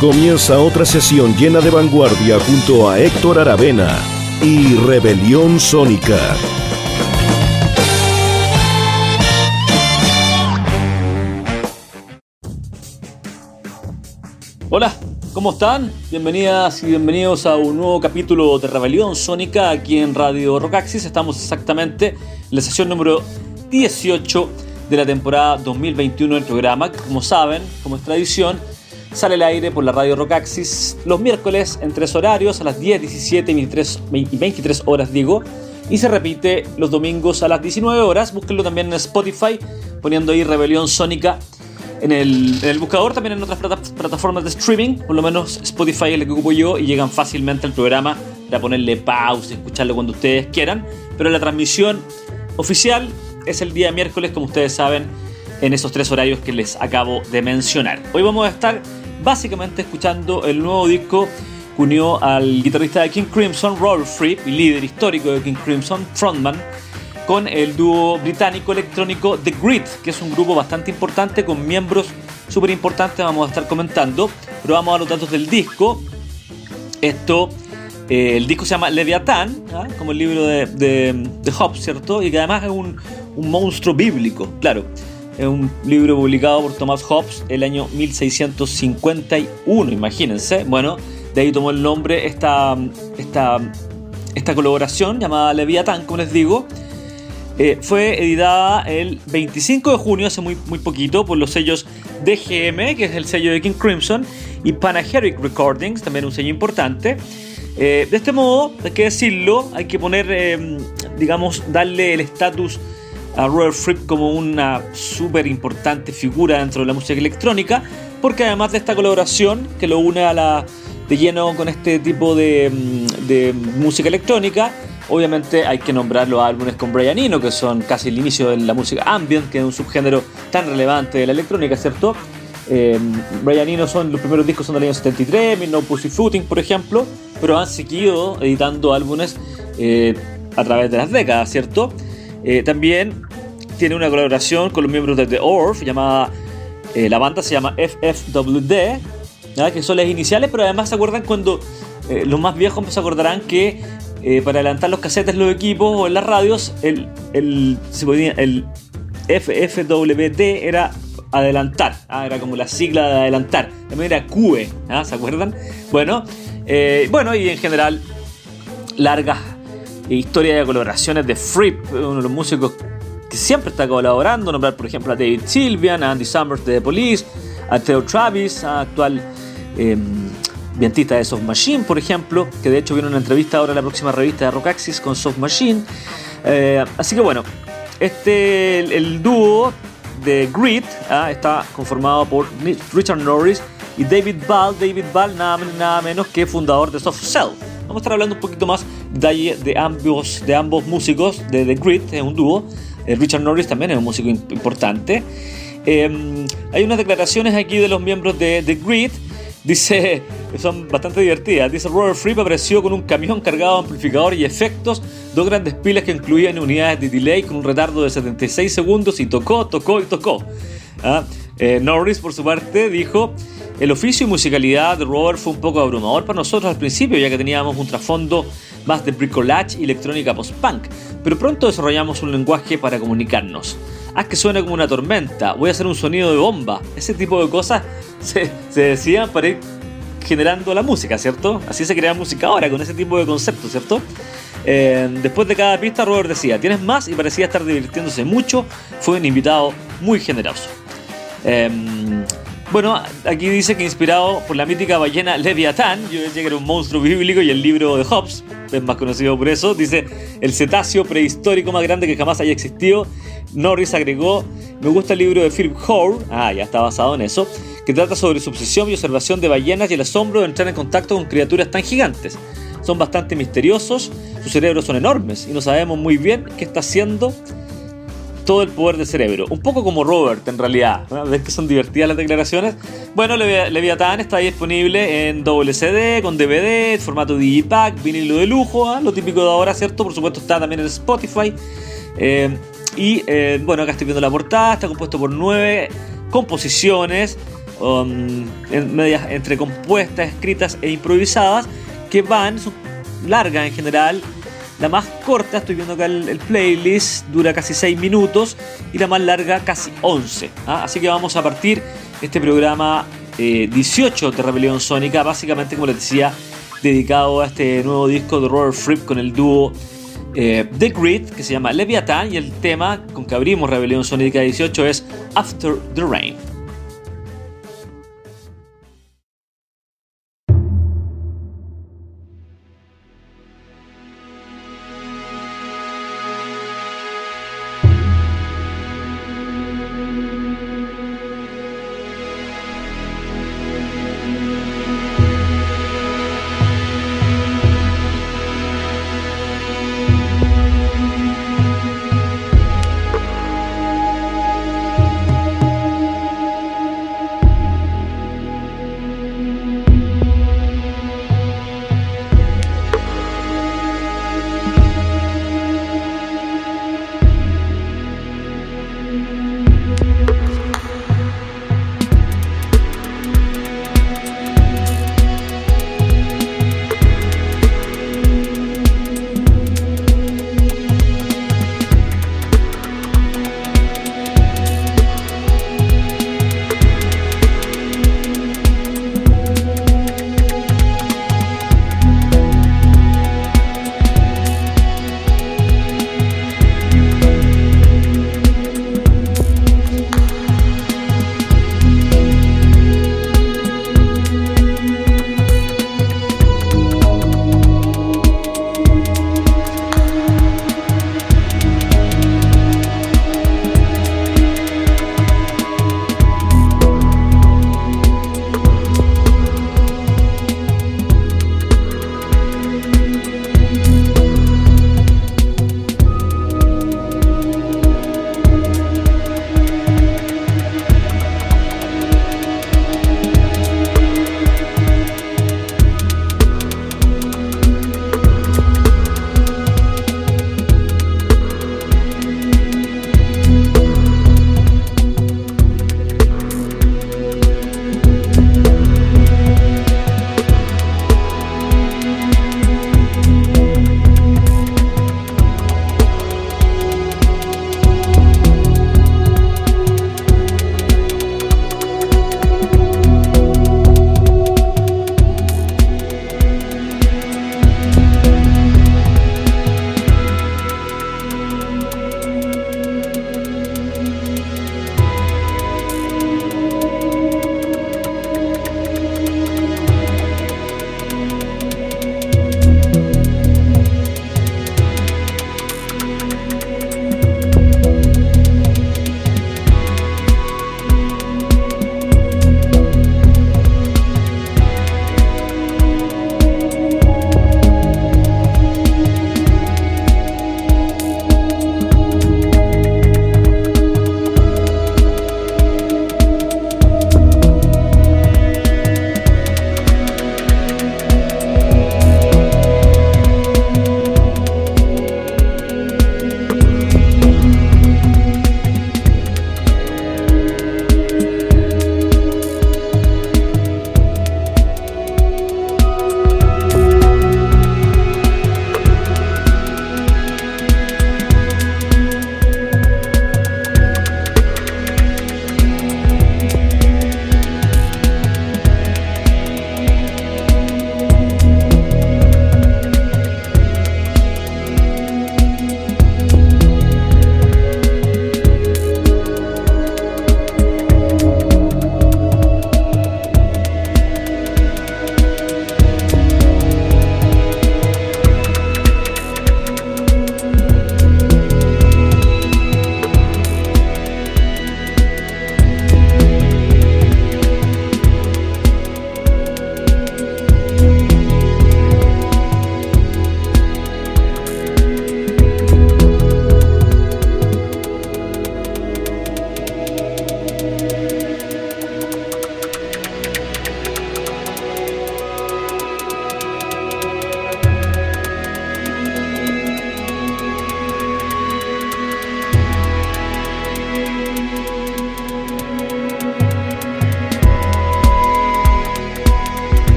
Comienza otra sesión llena de vanguardia junto a Héctor Aravena y Rebelión Sónica. Hola, ¿cómo están? Bienvenidas y bienvenidos a un nuevo capítulo de Rebelión Sónica aquí en Radio Rockaxis. Estamos exactamente en la sesión número 18 de la temporada 2021 del programa, como saben, como es tradición, sale al aire por la radio Rockaxis los miércoles en tres horarios, a las 10, 17 y 23, horas, digo, y se repite los domingos a las 19 horas. Búsquenlo también en Spotify, poniendo ahí Rebelión Sónica en el, buscador, también en otras plataformas de streaming, por lo menos Spotify es el que ocupo yo, y llegan fácilmente al programa para ponerle pausa, escucharlo cuando ustedes quieran. Pero la transmisión oficial es el día miércoles, como ustedes saben, en esos tres horarios que les acabo de mencionar. Hoy vamos a estar básicamente escuchando el nuevo disco que unió al guitarrista de King Crimson, Robert Fripp, líder histórico de King Crimson, frontman, con el dúo británico electrónico The Grit, que es un grupo bastante importante con miembros súper importantes, vamos a estar comentando, pero vamos a los datos del disco. Esto, eh, el disco se llama Leviatán, ¿ah? como el libro de, de, Hobbes, ¿cierto? Y que además es un, un monstruo bíblico, claro. Es un libro publicado por Thomas Hobbes el año 1651, imagínense. Bueno, de ahí tomó el nombre esta, esta, esta colaboración llamada Leviatán, como les digo. Eh, fue editada el 25 de junio, hace muy, muy poquito, por los sellos DGM, que es el sello de King Crimson, y Panegyric Recordings, también un sello importante. Eh, de este modo, hay que decirlo, hay que poner, eh, digamos, darle el estatus a Robert Fripp como una súper importante figura dentro de la música electrónica, porque además de esta colaboración que lo une a la, de lleno con este tipo de, mm, de música electrónica, obviamente hay que nombrar los álbumes con Brian Eno, que son casi el inicio de la música ambient, que es un subgénero tan relevante de la electrónica, ¿cierto? Eh, Brian Eno son los primeros discos son del año 73, No Pussy Footing, por ejemplo, pero han seguido editando álbumes eh, a través de las décadas, ¿cierto? Eh, también tiene una colaboración con los miembros de The Orf, llamada, eh, la banda se llama FFWD, que son las iniciales, pero además se acuerdan cuando eh, los más viejos se acordarán que eh, para adelantar los casetes, los equipos o en las radios, el, el, el FFWD era adelantar, era como la sigla de adelantar, también era QE. ¿se acuerdan? Bueno, bueno, y en general, largas historias de colaboraciones de Fripp, uno de los músicos siempre está colaborando, nombrar por ejemplo a David Sylvian, a Andy Summers de The Police, a Theo Travis, a actual eh, de Soft Machine, por ejemplo, que de hecho viene una entrevista ahora en la próxima revista de Rockaxis con Soft Machine. Eh, así que bueno, este el, dúo de Grit ah, está conformado por Richard Norris y David Ball. David Ball, nada, menos que fundador de Soft Cell. Vamos a estar hablando un poquito más de, ambos, de ambos músicos de The Grit, es un dúo. Eh, Richard Norris también es un músico importante. Em, hay unas declaraciones aquí de los miembros de The Grid. Dice, son bastante divertidas. Dice, Robert Fripp apareció con un camión cargado de amplificador y efectos, dos grandes pilas que incluían unidades de delay con un retardo de 76 segundos y tocó, tocó y tocó. ¿Ah? Eh, Norris, por su parte, dijo, el oficio y musicalidad de Robert fue un poco abrumador para nosotros al principio, ya que teníamos un trasfondo más de bricolage y electrónica post-punk, pero pronto desarrollamos un lenguaje para comunicarnos. Haz que suene como una tormenta, voy a hacer un sonido de bomba. Ese tipo de cosas se, decían para ir generando la música, ¿cierto? Así se crea música ahora, con ese tipo de conceptos, ¿cierto? Eh, después de cada pista, Robert decía, ¿tienes más? Y parecía estar divirtiéndose mucho. Fue un invitado muy generoso. Em, bueno, aquí dice que inspirado por la mítica ballena Leviatán, yo decía que era un monstruo bíblico y el libro de Hobbes, es más conocido por eso, dice el cetáceo prehistórico más grande que jamás haya existido. Norris agregó, me gusta el libro de Philip Hoare, ah, ya está basado en eso, que trata sobre su obsesión y observación de ballenas y el asombro de entrar en contacto con criaturas tan gigantes. Son bastante misteriosos, sus cerebros son enormes y no sabemos muy bien qué está haciendo todo el poder del cerebro. Un poco como Robert, en realidad. ¿Ves que son divertidas las declaraciones? Bueno, Leviathan está disponible en WCD, con DVD, formato Digipack, vinilo de lujo, ¿ah? lo típico de ahora, ¿cierto? Por supuesto está también en Spotify. Eh, y eh, bueno, acá estoy viendo la portada, está compuesto por nueve composiciones. um, medias entre compuestas, escritas e improvisadas que van, son largas en general. La más corta, estoy viendo acá el, playlist, dura casi 6 minutos y la más larga casi 11. ¿ah? Así que vamos a partir este programa 18 eh, de Rebelión Sónica, básicamente como les decía, dedicado a este nuevo disco de Robert Fripp con el dúo eh, The Grid, que se llama Leviathan, y el tema con que abrimos Rebelión Sónica 18 es After the Rain.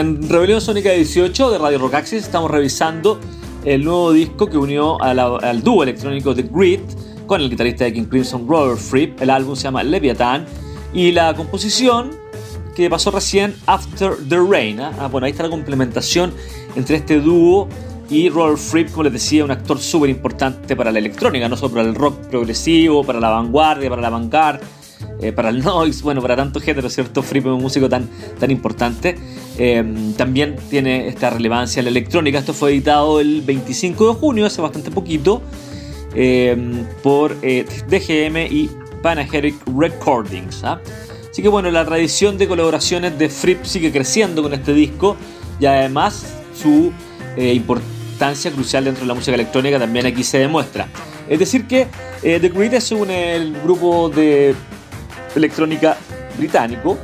En Rebelión Sónica 18 de Radio Rockaxis estamos revisando el nuevo disco que unió al dúo electrónico The Grid con el guitarrista de King Crimson Robert Fripp. El álbum se llama Leviathan y la composición que pasó recién After the Rain. ¿ah? Ah, bueno, ahí está la complementación entre este dúo y Robert Fripp, como les decía, un actor súper importante para la electrónica, no solo para el rock progresivo, para la vanguardia, para la vanguard eh, para el noise, bueno, para tanto género, ¿cierto? Fripp es un músico tan, tan importante. Eh, también tiene esta relevancia la electrónica. Esto fue editado el 25 de junio, hace bastante poquito, eh, por DGM y Panageric Recordings. ¿ah? Así que bueno, la tradición de colaboraciones de Fripp sigue creciendo con este disco y además su importancia crucial dentro de la música electrónica también aquí se demuestra. Es decir que The Grid es un el grupo de electrónica británico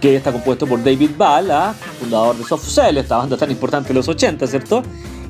que está compuesto por David Ball, ¿ah? fundador de Soft Cell, esta banda tan importante de los 80, ¿cierto?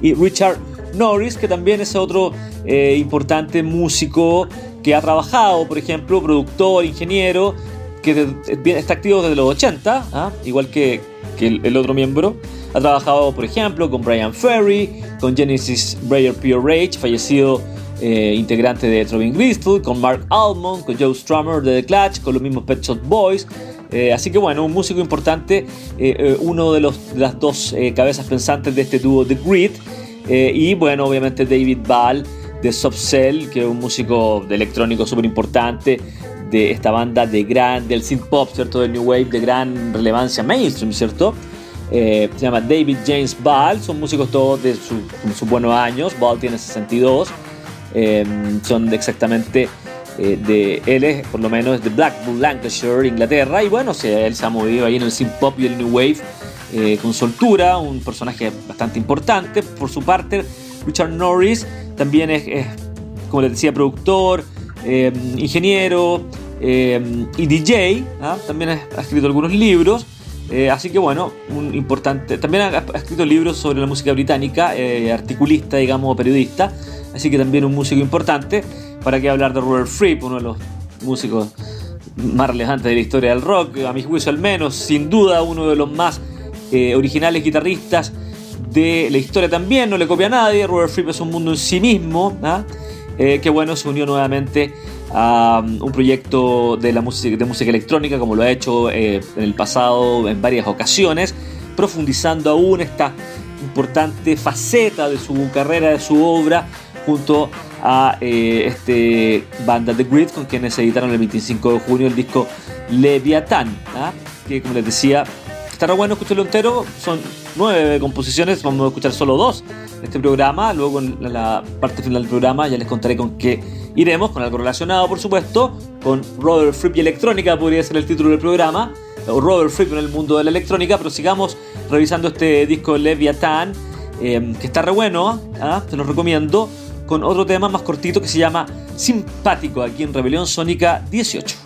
Y Richard Norris, que también es otro eh, importante músico que ha trabajado, por ejemplo, productor, ingeniero, que está activo desde los 80, ¿ah? igual que, el, otro miembro. Ha trabajado, por ejemplo, con Brian Ferry, con Genesis Breyer Rage, fallecido eh, integrante de Trovin Gristle, con Mark Almond, con Joe Strummer de The Clutch, con los mismos Pet Shop Boys. Eh, así que bueno, un músico importante, eh, uno de, los, las dos cabezas pensantes de este dúo The Grid. y bueno, obviamente David Ball de Soft Cell, que es un músico de electrónico súper importante de esta banda de gran, del synth pop, ¿cierto? Del New Wave, de gran relevancia mainstream, ¿cierto? se llama David James Ball, son músicos todos de sus buenos años, Ball tiene 62, Em, son exactamente eh, de él es por lo menos de Blackpool, Lancashire, Inglaterra y bueno, él se ha movido ahí en el synth pop y el new wave eh, con soltura, un personaje bastante importante. Por su parte, Richard Norris también es, como les decía, productor, em, ingeniero em, y DJ. ¿ah? También ha, escrito algunos libros. Eh, así que bueno, un importante. También ha, ha, escrito libros sobre la música británica, articulista, digamos, periodista así que también un músico importante. ¿Para qué hablar de Robert Fripp, uno de los músicos más relevantes de la historia del rock, a mi juicio al menos, sin duda uno de los más eh, originales guitarristas de la historia también, no le copia a nadie, Robert Fripp es un mundo en sí mismo, ¿ah? eh, que bueno, se unió nuevamente a um, un proyecto de, la música, de música electrónica como lo ha hecho eh, en el pasado en varias ocasiones, profundizando aún esta importante faceta de su carrera, de su obra, junto a eh, este banda The Grid con quienes editaron el 25 de junio el disco Leviathan, ¿ah? que como les decía, estará bueno escucharlo entero, son nueve composiciones, vamos a escuchar solo dos en este programa, luego en la parte final del programa ya les contaré con qué iremos, con algo relacionado por supuesto, con Robert Fripp y electrónica podría ser el título del programa, o Robert Fripp en el mundo de la electrónica, pero sigamos revisando este disco Leviathan, eh, que está re bueno, ¿ah? se los recomiendo con otro tema más cortito que se llama Simpático aquí en Rebelión Sónica 18.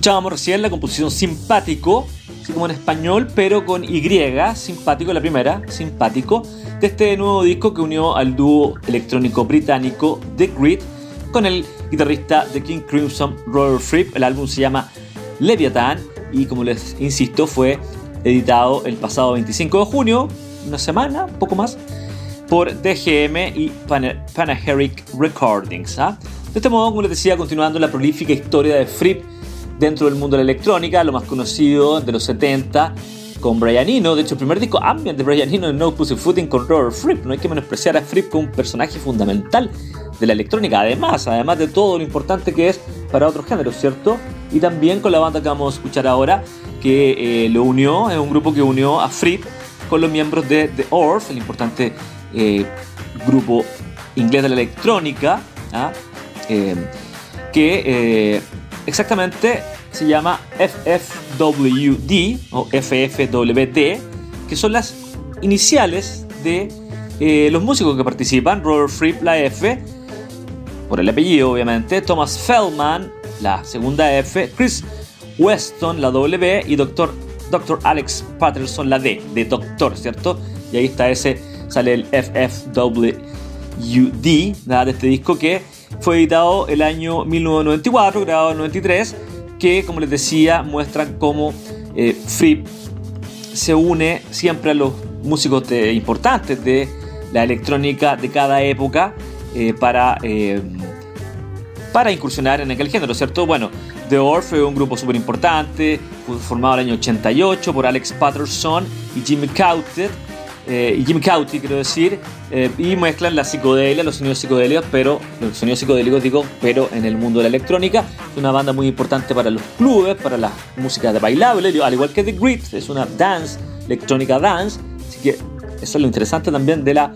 Escuchábamos recién la composición Simpático, así como en español, pero con Y, Simpático, la primera, Simpático, de este nuevo disco que unió al dúo electrónico británico The Grid con el guitarrista de King Crimson, Robert Fripp. El álbum se llama Leviathan y como les insisto fue editado el pasado 25 de junio, una semana, poco más, por DGM y Panaheric Recordings. ¿ah? De este modo, como les decía, continuando la prolífica historia de Fripp dentro del mundo de la electrónica, lo más conocido de los 70 con Brian Eno, de hecho el primer disco ambient de Brian Eno en No Footing con Robert Fripp, no hay que menospreciar a Fripp como un personaje fundamental de la electrónica, además, además de todo lo importante que es para otros géneros, ¿cierto? Y también con la banda que vamos a escuchar ahora, que eh, lo unió, es un grupo que unió a Fripp con los miembros de The Orf, el importante eh, grupo inglés de la electrónica, ¿ah? eh, que exactamente se llama FFWD o FFWD, que son las iniciales de los músicos que participan, Robert Fripp, la F, por el apellido obviamente, Thomas Feldman, la segunda F, Chris Weston, la W, y Dr. Dr. Alex Patterson, la D, de doctor, ¿cierto? Y ahí está ese, sale el FFWD de este disco que fue editado el año 1994, grabado en 93, que como les decía muestran cómo eh, Fripp se une siempre a los músicos importantes de la electrónica de cada época eh, para, eh, para incursionar en aquel género, ¿cierto? Bueno, The Orf fue un grupo súper importante, formado en el año 88 por Alex Patterson y Jimmy Cauty, eh, y Jimmy Cauty quiero decir, y mezclan la psicodelia, los sonidos psicodélicos, pero los sonidos psicodélicos digo, pero en el mundo de la electrónica. Es una banda muy importante para los clubes, para la música de bailable, al igual que The Grit, es una dance, electrónica dance, así que eso es lo interesante también de la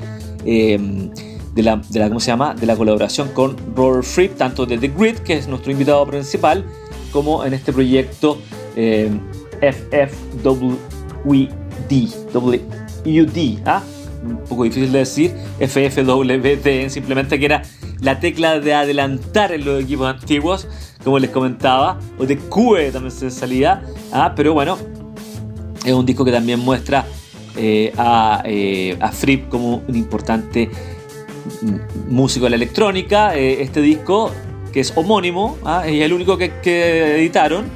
de la, de la, ¿cómo se llama? de la colaboración con Robert Fripp, tanto de The Grid, que es nuestro invitado principal, como en este proyecto eh, FFWD, WUD, ¿ah? un poco difícil de decir, FFWD, simplemente que era la tecla de adelantar en los equipos antiguos, como les comentaba, o de QE también se salía, ¿ah? pero bueno, es un disco que también muestra eh, a, eh, a Fripp como un importante músico de la electrónica. Eh, este disco, que es homónimo, ¿ah? es el único que, editaron,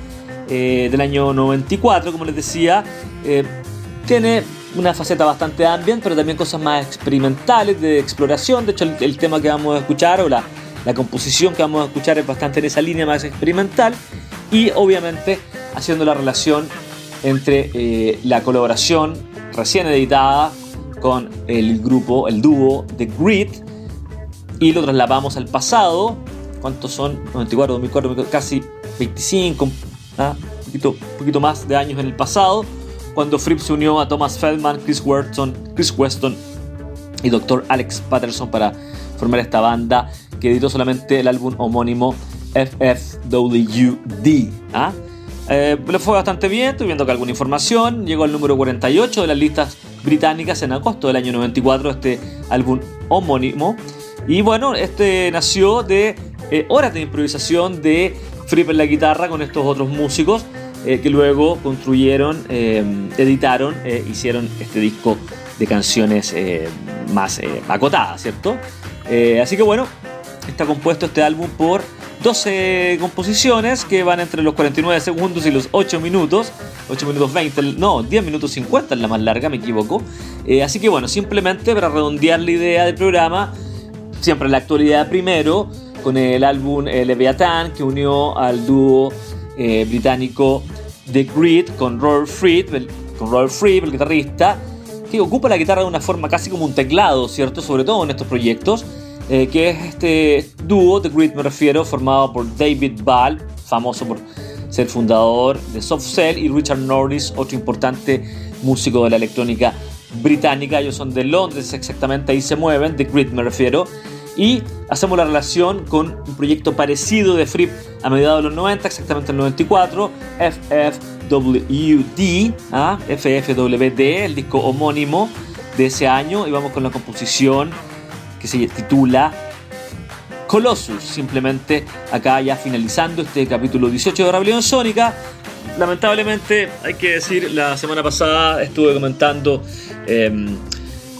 eh, del año 94, como les decía. Tiene una faceta bastante ambient, pero también cosas más experimentales, de exploración. De hecho, el, tema que vamos a escuchar, o la, la, composición que vamos a escuchar, es bastante en esa línea más experimental. Y obviamente haciendo la relación entre la colaboración recién editada con el grupo, el dúo The Grid, y lo trasladamos al pasado. ¿Cuántos son? 94, 2004, casi 25, ¿ah? un poquito más de años en el pasado, cuando Fripp se unió a Thomas Feldman, Chris Weston, Chris Weston y Dr. Alex Patterson para formar esta banda que editó solamente el álbum homónimo FFWD. ¿ah? Eh, le fue bastante bien, estoy viendo que alguna información. Llegó al número 48 de las listas británicas en agosto del año 94, este álbum homónimo. Y bueno, este nació de eh, horas de improvisación de Fripp en la guitarra con estos otros músicos eh, que luego construyeron, editaron, hicieron este disco de canciones más acotadas, ¿cierto? así que bueno, está compuesto este álbum por 12 composiciones que van entre los 49 segundos y los 8 minutos. 8 minutos 20, no, 10 minutos 50 es la más larga, me equivoco. Eh, así que bueno, simplemente para redondear la idea del programa, siempre la actualidad primero, con el álbum eh, Leviathan que unió al dúo eh, británico The Grid con Robert Fripp, el, con el guitarrista, que ocupa la guitarra de una forma casi como un teclado, ¿cierto? Sobre todo en estos proyectos. Eh, que es este dúo, The Grid me refiero, formado por David Ball, famoso por ser fundador de Soft Cell, y Richard Norris, otro importante músico de la electrónica británica. Ellos son de Londres exactamente, ahí se mueven, The Grid me refiero. Y hacemos la relación con un proyecto parecido de Fripp a mediados de los 90, exactamente el 94, FFWD, ¿ah? FFWD, el disco homónimo de ese año. Y vamos con la composición que se titula Colossus. Simplemente acá ya finalizando este capítulo 18 de Rebelión Sónica. Lamentablemente, hay que decir, la semana pasada estuve comentando em,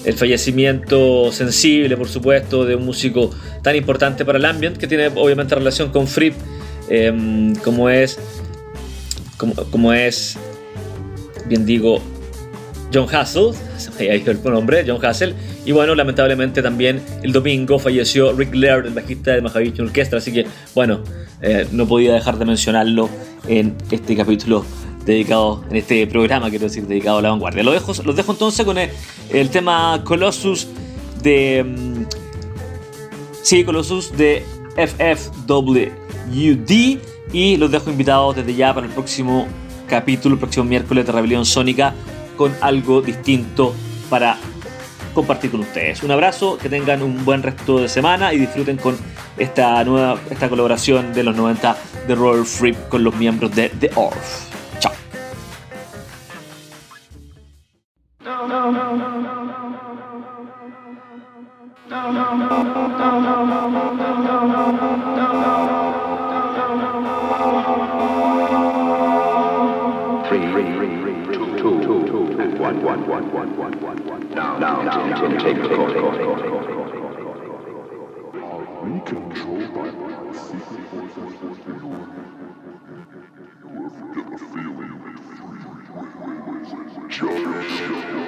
el fallecimiento sensible, por supuesto, de un músico tan importante para el ambient, que tiene obviamente relación con Fripp, em, como es, como, es, bien digo, John Hassel, ahí el nombre, John Hassel, y bueno, lamentablemente también el domingo falleció Rick Laird, el bajista de Mahavishnu Orchestra, así que bueno, eh, no podía dejar de mencionarlo en este capítulo dedicado, en este programa, quiero decir, dedicado a la vanguardia. Los dejo, los dejo entonces con el, tema Colossus de... Mm, sí, Colossus de FFWD y los dejo invitados desde ya para el próximo capítulo, el próximo miércoles de Rebelión Sónica con algo distinto para compartir con ustedes. Un abrazo, que tengan un buen resto de semana y disfruten con esta nueva esta colaboración de los 90 de Royal Free con los miembros de The Orf. Jump, jump, jump.